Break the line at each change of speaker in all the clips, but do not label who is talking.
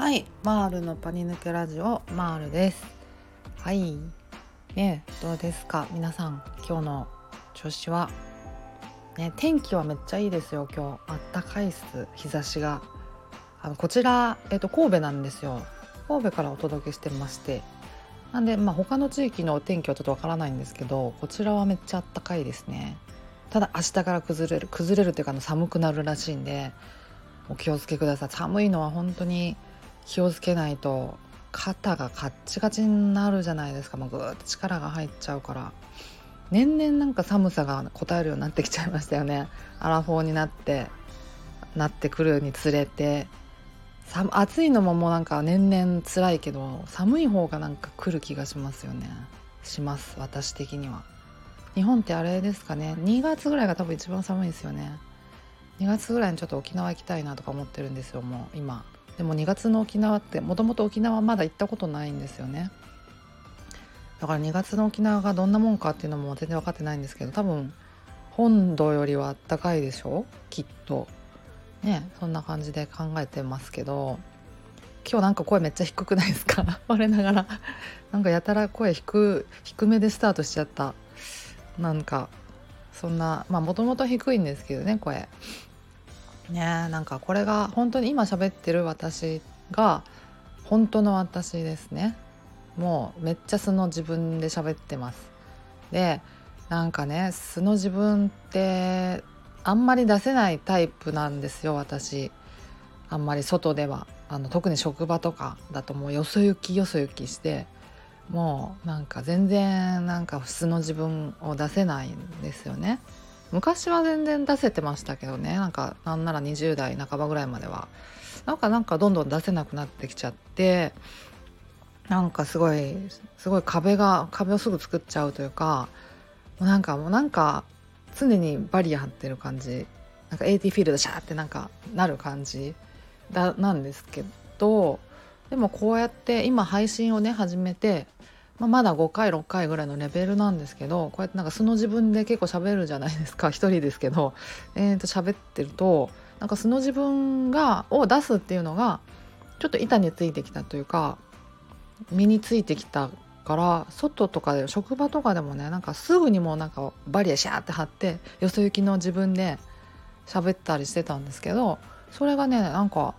はいマールのパニ抜けラジオマールです。はい。ねどうですか？皆さん今日の調子は？ね天気はめっちゃいいですよ今日。あったかいっす日差しが。あのこちらえっ、と神戸なんですよ。神戸からお届けしてまして。なんでまあ他の地域のお天気はちょっとわからないんですけどこちらはめっちゃあったかいですね。ただ明日から崩れる崩れるっていうかの寒くなるらしいんでお気をつけください。寒いのは本当に気をつけないと肩がカッチカチになるじゃないですか。もうぐーっと力が入っちゃうから。年々なんか寒さが応えるようになってきちゃいましたよね。アラフォーになってなってくるにつれて。暑いのももうなんか年々辛いけど寒い方がなんか来る気がしますよね。します私的には。日本ってあれですかね。2月ぐらいが多分一番寒いですよね。2月ぐらいにちょっと沖縄行きたいなとか思ってるんですよもう今。でも2月の沖縄ってもともと沖縄まだ行ったことないんですよね。だから2月の沖縄がどんなもんかっていうのも全然分かってないんですけど多分本土よりはあったかいでしょ？うきっと。ねそんな感じで考えてますけど。今日なんか声めっちゃ低くないですか？我ながら。なんかやたら声低低めでスタートしちゃった。なんかそんなまあもともと低いんですけどね声。ねなんかこれが本当に今喋ってる私が本当の私ですね。もうめっちゃ素の自分で喋ってます。でなんかね素の自分ってあんまり出せないタイプなんですよ私。あんまり外では。あの特に職場とかだともうよそ行きよそ行きしてもうなんか全然なんか素の自分を出せないんですよね。昔は全然出せてましたけどね。なんかなんなら20代半ばぐらいまでは。なんかなんかどんどん出せなくなってきちゃってなんかすごいすごい壁が壁をすぐ作っちゃうというかもうなんかもうなんか常にバリア張ってる感じ。なんか AT フィールドシャーってなんかなる感じだなんですけどでもこうやって今配信をね始めてまあ、まだ5回6回ぐらいのレベルなんですけどこうやってなんか素の自分で結構喋るじゃないですか。一人ですけど、えー、と喋ってるとなんか素の自分がを出すっていうのがちょっと板についてきたというか身についてきたから外とかで職場とかでもねなんかすぐにもうなんかバリアシャーって張ってよそ行きの自分で喋ったりしてたんですけどそれがねなんか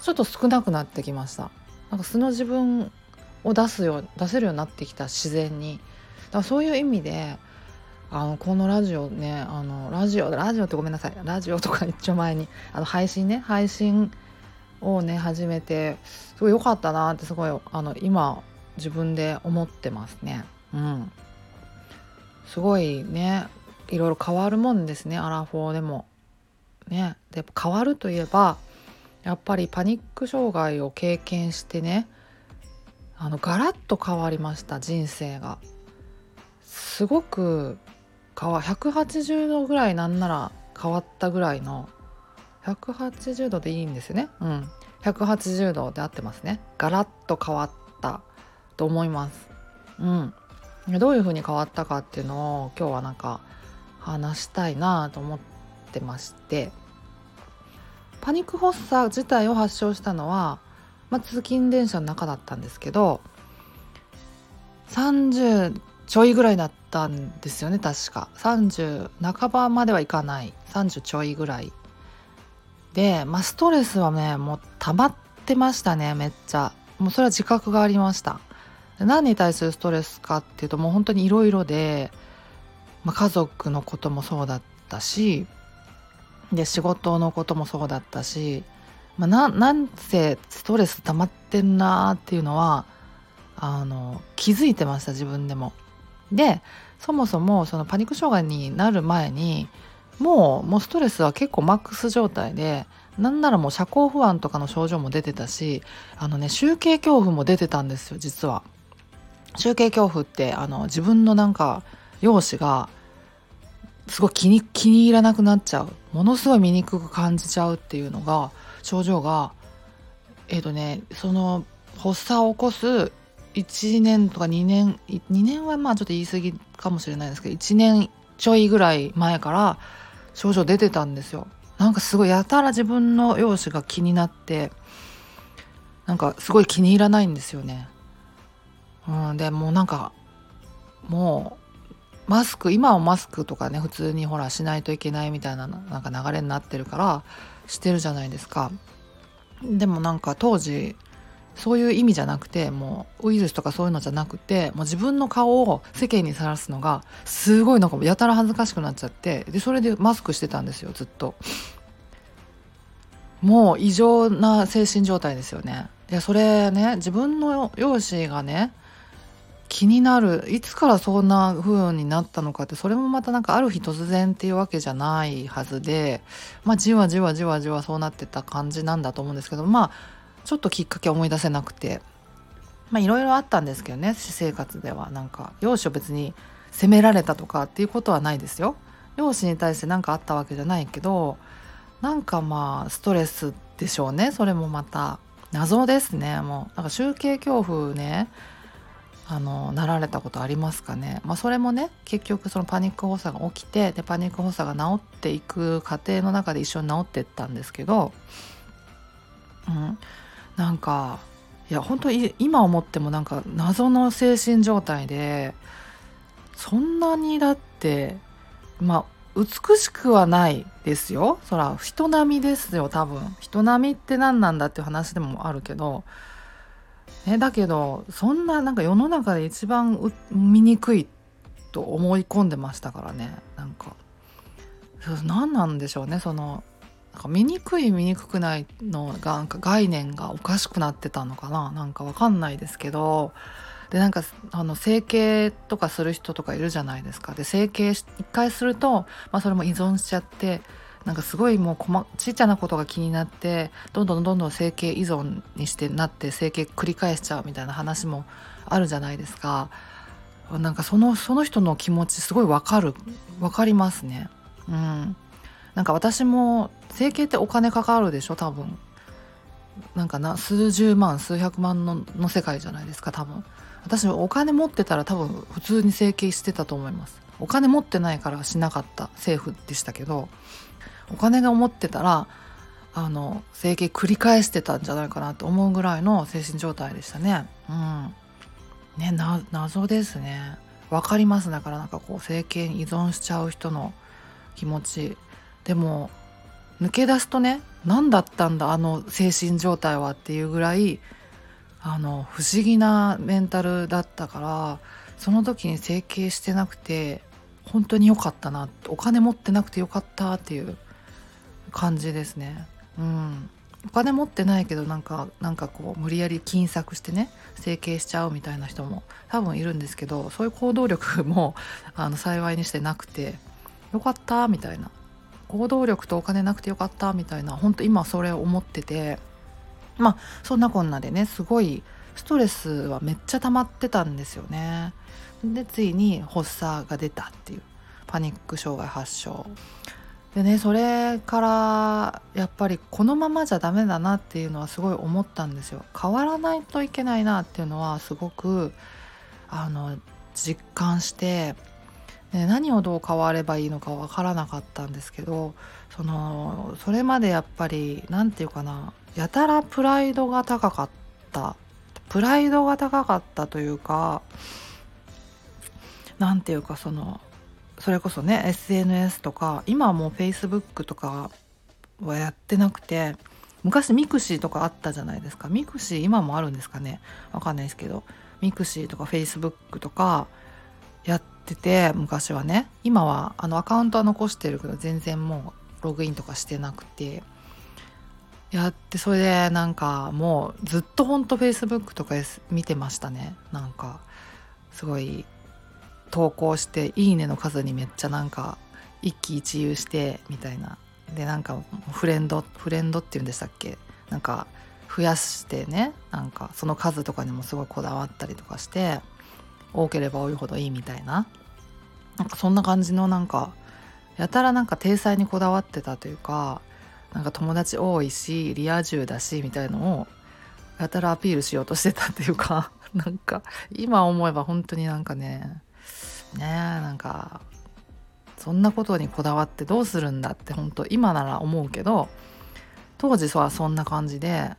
ちょっと少なくなってきました。なんか素の自分を出すよ出せるようになってきた自然に。だからそういう意味であのこのラジオねあのラジオラジオってごめんなさい。ラジオとか一応前にあの配信ね配信をね始めてすごい良かったなってすごいあの今自分で思ってますね。うん。すごいねいろいろ変わるもんですね。アラフォーでも。ね。で変わるといえばやっぱりパニック障害を経験してねあのガラッと変わりました人生が。すごく変わ180度ぐらいなんなら変わったぐらいの180度でいいんですよね。うん。180度で合ってますね。ガラッと変わったと思います。うん。どういう風に変わったかっていうのを今日はなんか話したいなと思ってまして。パニック発作自体を発症したのはまあ、通勤電車の中だったんですけど30ちょいぐらいだったんですよね確か。30半ばまではいかない。30ちょいぐらいで、まあ、ストレスはねもう溜まってましたねめっちゃ。もうそれは自覚がありました。何に対するストレスかっていうともう本当にいろいろで、まあ、家族のこともそうだったしで仕事のこともそうだったしまあ、ななんせストレス溜まってんなーっていうのはあの気づいてました自分でも。でそもそもそのパニック障害になる前にもうもうストレスは結構マックス状態でなんならもう社交不安とかの症状も出てたしあのね集計恐怖も出てたんですよ実は。集計恐怖ってあの自分のなんか容姿がすごい気に気に入らなくなっちゃうものすごい醜く感じちゃうっていうのが症状がえっ、ー、とねその発作を起こす1年とか2年2年はまあちょっと言い過ぎかもしれないですけど1年ちょいぐらい前から症状出てたんですよなんかすごいやたら自分の容姿が気になってなんかすごい気に入らないんですよね。うん、でもうなんかもうマスク今はマスクとかね普通にほらしないといけないみたいななんか流れになってるからしてるじゃないですか。でもなんか当時そういう意味じゃなくてもうウイルスとかそういうのじゃなくてもう自分の顔を世間にさらすのがすごいなんかやたら恥ずかしくなっちゃってでそれでマスクしてたんですよずっともう異常な精神状態ですよねいやそれね自分の容姿がね気になるいつからそんな風になったのかってそれもまたなんかある日突然っていうわけじゃないはずでまあじわじわじわじわそうなってた感じなんだと思うんですけどまあちょっときっかけ思い出せなくてまあいろいろあったんですけどね私生活では。なんか容姿を別に責められたとかっていうことはないですよ。容姿に対して何かあったわけじゃないけどなんかまあストレスでしょうね。それもまた謎ですね。もうなんか集計恐怖ね。あのなられたことありますかね、まあ、それもね結局そのパニック発作が起きてでパニック発作が治っていく過程の中で一緒に治っていったんですけど、うん、なんかいや本当に今思ってもなんか謎の精神状態でそんなにだってまあ美しくはないですよ。そら人並みですよ多分。人並みって何なんだっていう話でもあるけどね、だけどそんななんか世の中で一番醜いと思い込んでましたからね。なんか。何なんでしょうね。そのなんか醜い醜くないのがなんか概念がおかしくなってたのかな。なんかわかんないですけど。でなんかあの整形とかする人とかいるじゃないですか。で整形一回すると、まあ、それも依存しちゃってなんかすごいもう細ちっちゃなことが気になってどんどんどんどん整形依存にしてなって整形繰り返しちゃうみたいな話もあるじゃないですか。なんかそのその人の気持ちすごいわかるわかりますね。うん。なんか私も整形ってお金かかるでしょ多分。なんかな数十万数百万のの世界じゃないですか多分。私お金持ってたら多分普通に整形してたと思います。お金持ってないからしなかった政府でしたけど。お金が持ってたらあの整形繰り返してたんじゃないかなと思うぐらいの精神状態でしたね。うん、ね謎ですね。分かりますだからなんかこう整形に依存しちゃう人の気持ちでも抜け出すとね何だったんだあの精神状態はっていうぐらいあの不思議なメンタルだったからその時に整形してなくて本当に良かったなお金持ってなくてよかったっていう感じですね。うん、お金持ってないけどなんかなんかこう無理やり金策してね整形しちゃうみたいな人も多分いるんですけどそういう行動力もあの幸いにしてなくてよかったみたいな行動力とお金なくてよかったみたいな本当今それを思っててまあそんなこんなでねすごいストレスはめっちゃ溜まってたんですよね。でついに発作が出たっていうパニック障害発症でねそれからやっぱりこのままじゃダメだなっていうのはすごい思ったんですよ。変わらないといけないなっていうのはすごくあの実感して、ね、何をどう変わればいいのか分からなかったんですけどそのそれまでやっぱり何て言うかなやたらプライドが高かったプライドが高かったというか何て言うかそのそれこそね SNS とか今はもう Facebook とかはやってなくて昔ミクシーとかあったじゃないですか。ミクシー今もあるんですかね。わかんないですけど。ミクシーとか Facebook とかやってて昔はね。今はあのアカウントは残してるけど全然もうログインとかしてなくて。やってそれでなんかもうずっとほんと Facebook とか見てましたね。なんかすごい投稿して「いいね」の数にめっちゃなんか一喜一憂してみたいな。でなんかフレンドフレンドっていうんでしたっけ？なんか増やしてね。なんかその数とかにもすごいこだわったりとかして多ければ多いほどいいみたいな。なんかそんな感じのなんかやたらなんか体裁にこだわってたというかなんか友達多いしリア充だしみたいのをやたらアピールしようとしてたっていうか なんか今思えば本当になんかねねなんかそんなことにこだわってどうするんだって本当今なら思うけど当時はそんな感じで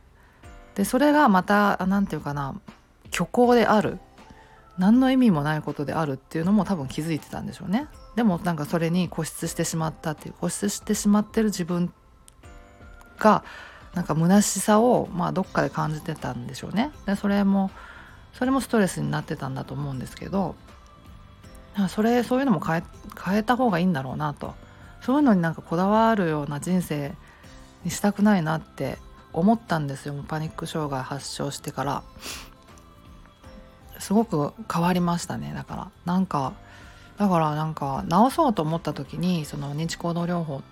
でそれがまた何て言うかな虚構である何の意味もないことであるっていうのも多分気づいてたんでしょうね。でもなんかそれに固執してしまったっていう固執してしまってる自分がなんか虚しさをまあどっかで感じてたんでしょうね。でそれもそれもストレスになってたんだと思うんですけどそれそういうのも変え変えた方がいいんだろうなと。そういうのになんかこだわるような人生にしたくないなって思ったんですよ。パニック障害発症してから。すごく変わりましたね。だからなんかだからなんか治そうと思った時にその認知行動療法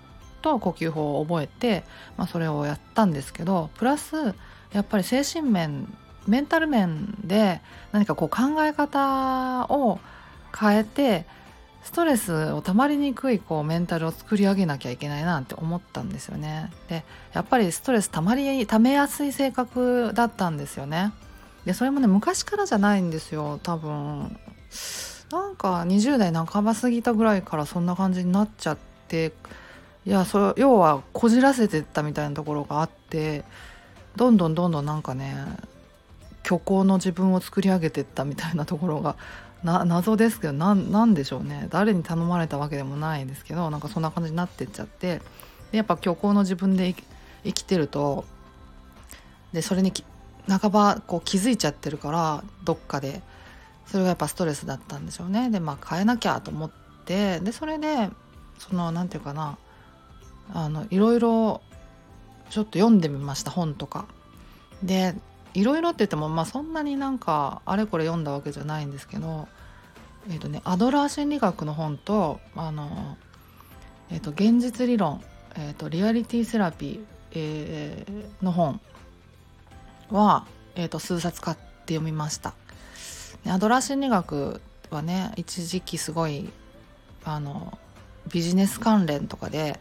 と呼吸法を覚えて、まあ、それをやったんですけどプラスやっぱり精神面メンタル面で何かこう考え方を変えてストレスをたまりにくいこうメンタルを作り上げなきゃいけないなって思ったんですよね。でやっぱりストレスたまりためやすい性格だったんですよね。でそれもね昔からじゃないんですよ多分。なんか20代半ば過ぎたぐらいからそんな感じになっちゃっていやそ要はこじらせてったみたいなところがあってどんどんどんどんなんかね虚構の自分を作り上げてったみたいなところがな謎ですけど何でしょうね。誰に頼まれたわけでもないですけどなんかそんな感じになってっちゃってでやっぱ虚構の自分で生きてるとでそれに半ばこう気づいちゃってるからどっかでそれがやっぱストレスだったんでしょうね。でまあ変えなきゃと思ってでそれでその何て言うかなあのいろいろちょっと読んでみました本とか。でいろいろって言っても、まあ、そんなになんかあれこれ読んだわけじゃないんですけど、えーとね、アドラー心理学の本とあの、えーと、現実理論、えーと、リアリティセラピー、えー、の本は、えー、と数冊買って読みました。アドラー心理学はね一時期すごいあのビジネス関連とかで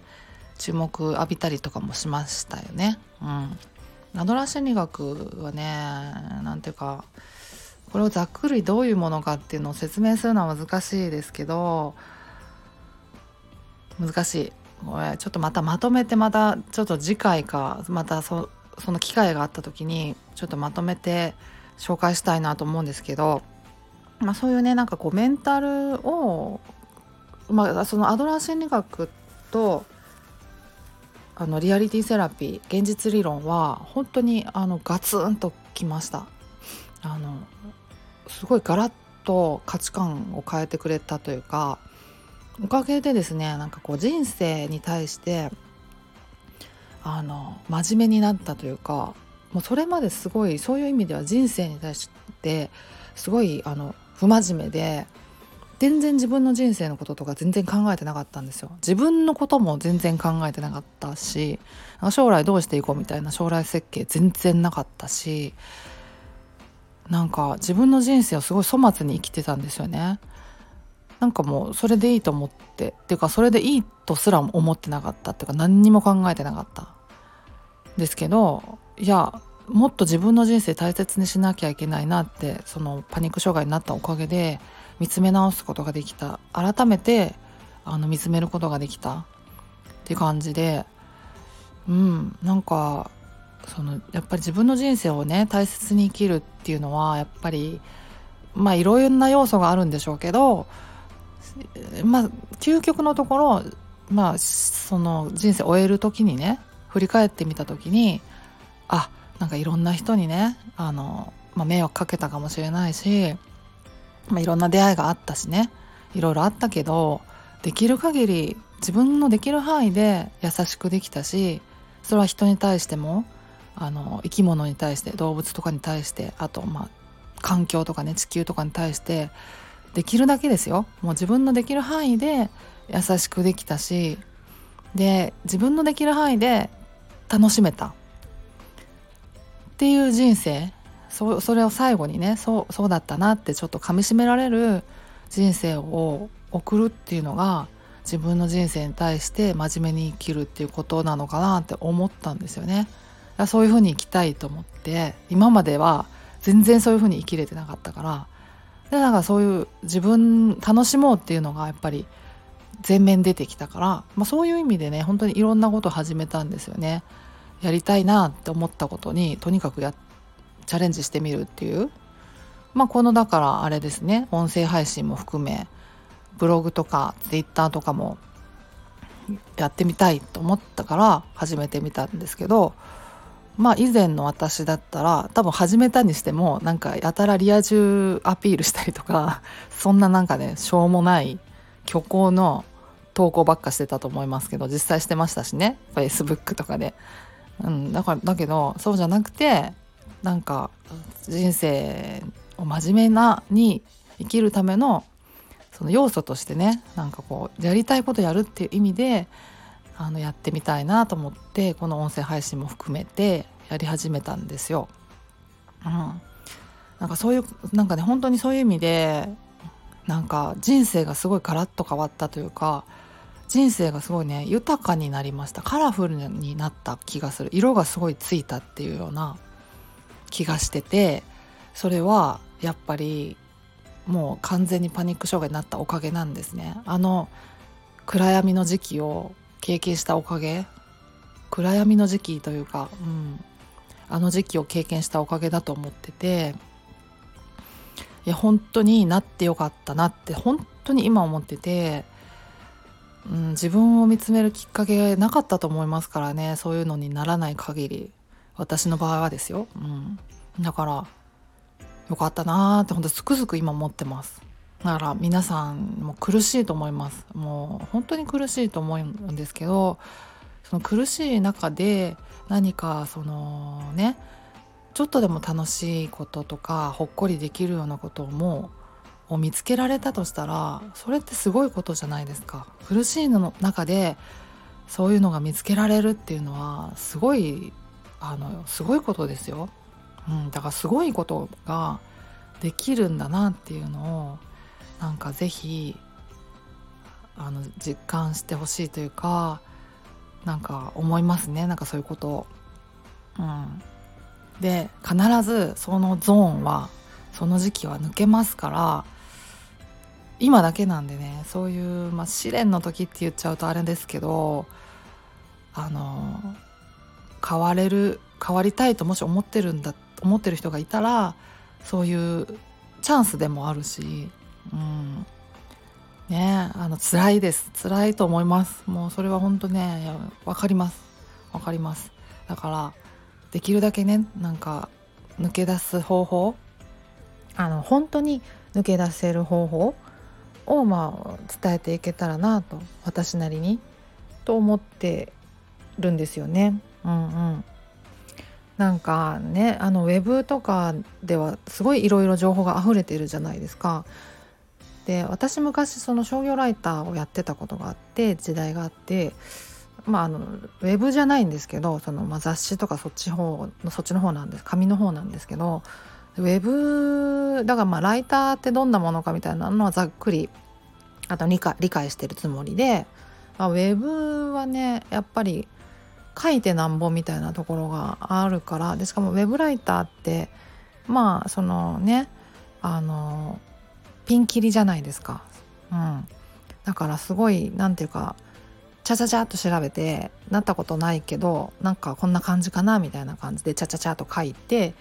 注目浴びたりとかもしましたよね。うんアドラー心理学はね何ていうかこれをざっくりどういうものかっていうのを説明するのは難しいですけど難しい。これちょっとまたまとめてまたちょっと次回かまたそその機会があった時にちょっとまとめて紹介したいなと思うんですけど、まあ、そういうねなんかこうメンタルを、まあ、そのアドラー心理学とあのリアリティセラピー現実理論は本当にあのガツンときました。あのすごいガラッと価値観を変えてくれたというかおかげでですねなんかこう人生に対してあの真面目になったというかもうそれまですごいそういう意味では人生に対してすごいあの不真面目で全然自分の人生のこととか全然考えてなかったんですよ。自分のことも全然考えてなかったし将来どうしていこうみたいな将来設計全然なかったしなんか自分の人生をすごい粗末に生きてたんですよね。なんかもうそれでいいと思ってっていうかそれでいいとすら思ってなかった。っていうか何にも考えてなかった。ですけどいやもっと自分の人生大切にしなきゃいけないなってそのパニック障害になったおかげで見つめ直すことができた。改めてあの見つめることができた。って感じで。うん。なんかそのやっぱり自分の人生をね大切に生きるっていうのはやっぱりまあいろんな要素があるんでしょうけどまあ究極のところまあその人生を終える時にね振り返ってみた時にあなんかいろんな人にねあの、まあ、迷惑かけたかもしれないしまあ、いろんな出会いがあったしね。いろいろあったけどできる限り自分のできる範囲で優しくできたしそれは人に対してもあの生き物に対して動物とかに対してあとまあ環境とかね地球とかに対してできるだけですよ。もう自分のできる範囲で優しくできたしで自分のできる範囲で楽しめた。っていう人生そそれを最後にねそうそうだったなってちょっとかみしめられる人生を送るっていうのが自分の人生に対して真面目に生きるっていうことなのかなって思ったんですよね。そういうふうに生きたいと思って今までは全然そういうふうに生きれてなかったからでなんかそういう自分楽しもうっていうのがやっぱり前面出てきたから、まあ、そういう意味でね本当にいろんなことを始めたんですよね。やりたいなって思ったことにとにかくやっチャレンジしてみるっていう。まあこのだからあれですね。音声配信も含めブログとかツイッターとかもやってみたいと思ったから始めてみたんですけどまあ以前の私だったら多分始めたにしてもなんかやたらリア充アピールしたりとか そんななんかねしょうもない虚構の投稿ばっかしてたと思いますけど実際してましたしね。Facebook とかで、うん、だからだけどそうじゃなくてなんか人生を真面目なに生きるためのその要素としてねなんかこうやりたいことやるっていう意味であのやってみたいなと思ってこの音声配信も含めてやり始めたんですよ。うん、なんかそういうなんかね本当にそういう意味でなんか人生がすごいガラッと変わったというか人生がすごいね豊かになりました。カラフルになった気がする。色がすごいついたっていうような気がしててそれはやっぱりもう完全にパニック障害になったおかげなんですね。あの暗闇の時期を経験したおかげ暗闇の時期というか、うん、あの時期を経験したおかげだと思ってていや本当になってよかったなって本当に今思っててうん、自分を見つめるきっかけなかったと思いますからねそういうのにならない限り。私の場合はですよ、うん、だからよかったなーってほんとつくづく今思ってます。だから皆さんも苦しいと思います。もう本当に苦しいと思うんですけどその苦しい中で何かそのねちょっとでも楽しいこととかほっこりできるようなこともを見つけられたとしたらそれってすごいことじゃないですか。苦しいの中でそういうのが見つけられるっていうのはすごいあのすごいことですよ、うん、だからすごいことができるんだなっていうのをなんか是非あの実感してほしいというかなんか思いますね。なんかそういうことを。うん、で必ずそのゾーンはその時期は抜けますから今だけなんでねそういう、まあ、試練の時って言っちゃうとあれですけどあの変われる変わりたいともし思ってるんだ思ってる人がいたらそういうチャンスでもあるし、うん、ねあの辛いです。辛いと思います。もうそれは本当ね分かります。分かります。だからできるだけねなんか抜け出す方法あの本当に抜け出せる方法をまあ伝えていけたらなと私なりにと思ってるんですよね。うんうんなんかねあのウェブとかではすごいいろいろ情報が溢れてるじゃないですか。で私昔その商業ライターをやってたことがあって時代があってまああのウェブじゃないんですけどその、まあ、雑誌とかそっち方のそっちの方なんです紙の方なんですけどウェブだからまあライターってどんなものかみたいなのはざっくりあと理解理解してるつもりで、まあ、ウェブはねやっぱり書いてなんぼみたいなところがあるからでしかもウェブライターってまあそのねあのピンキリじゃないですか。うん、だからすごい何て言うかチャチャチャっと調べてなったことないけどなんかこんな感じかなみたいな感じでチャチャチャと書いて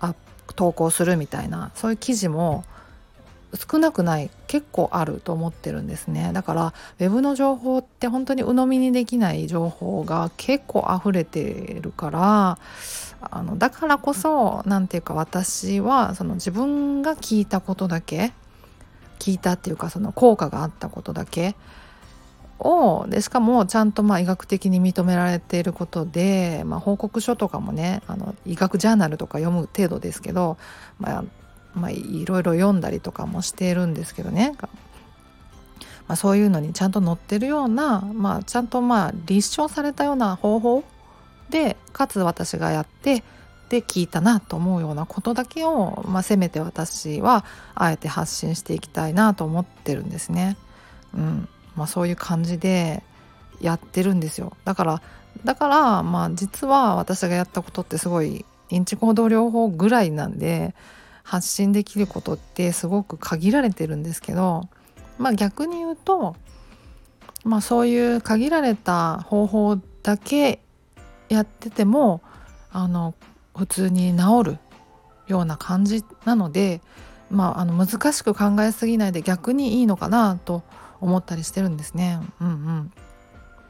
アッ投稿するみたいなそういう記事も少なくない結構あると思ってるんですね。だからウェブの情報って本当に鵜呑みにできない情報が結構溢れてるからあのだからこそ何て言うか私はその自分が聞いたことだけ聞いたっていうかその効果があったことだけをでしかもちゃんとまあ医学的に認められていることで、まあ、報告書とかもねあの医学ジャーナルとか読む程度ですけど、まあ、まあ、いろいろ読んだりとかもしているんですけどね、まあ、そういうのにちゃんと載ってるような、まあ、ちゃんとまあ立証されたような方法でかつ私がやってで聞いたなと思うようなことだけを、まあ、せめて私はあえて発信していきたいなと思ってるんですね。うん。まあ、そういう感じでやってるんですよ。だからだからまあ実は私がやったことってすごい認知行動療法ぐらいなんで発信できることってすごく限られてるんですけどまあ逆に言うとまあそういう限られた方法だけやっててもあの普通に治るような感じなので、まあ、あの難しく考えすぎないで逆にいいのかなと思ったりしてるんですね。うんうん、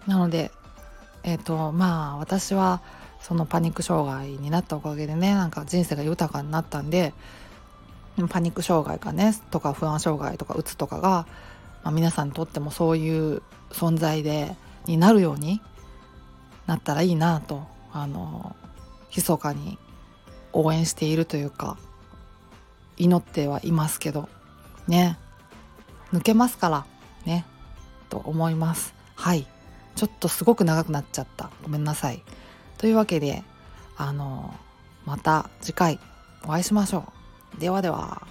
なので、えーとまあ、私はそのパニック障害になったおかげでねなんか人生が豊かになったんでパニック障害かねとか不安障害とかうつとかが、まあ、皆さんにとってもそういう存在でになるようになったらいいなとあの密かに応援しているというか祈ってはいますけどね。抜けますからねと思います。はい。ちょっとすごく長くなっちゃった。ごめんなさい。というわけであのまた次回お会いしましょう。ではでは。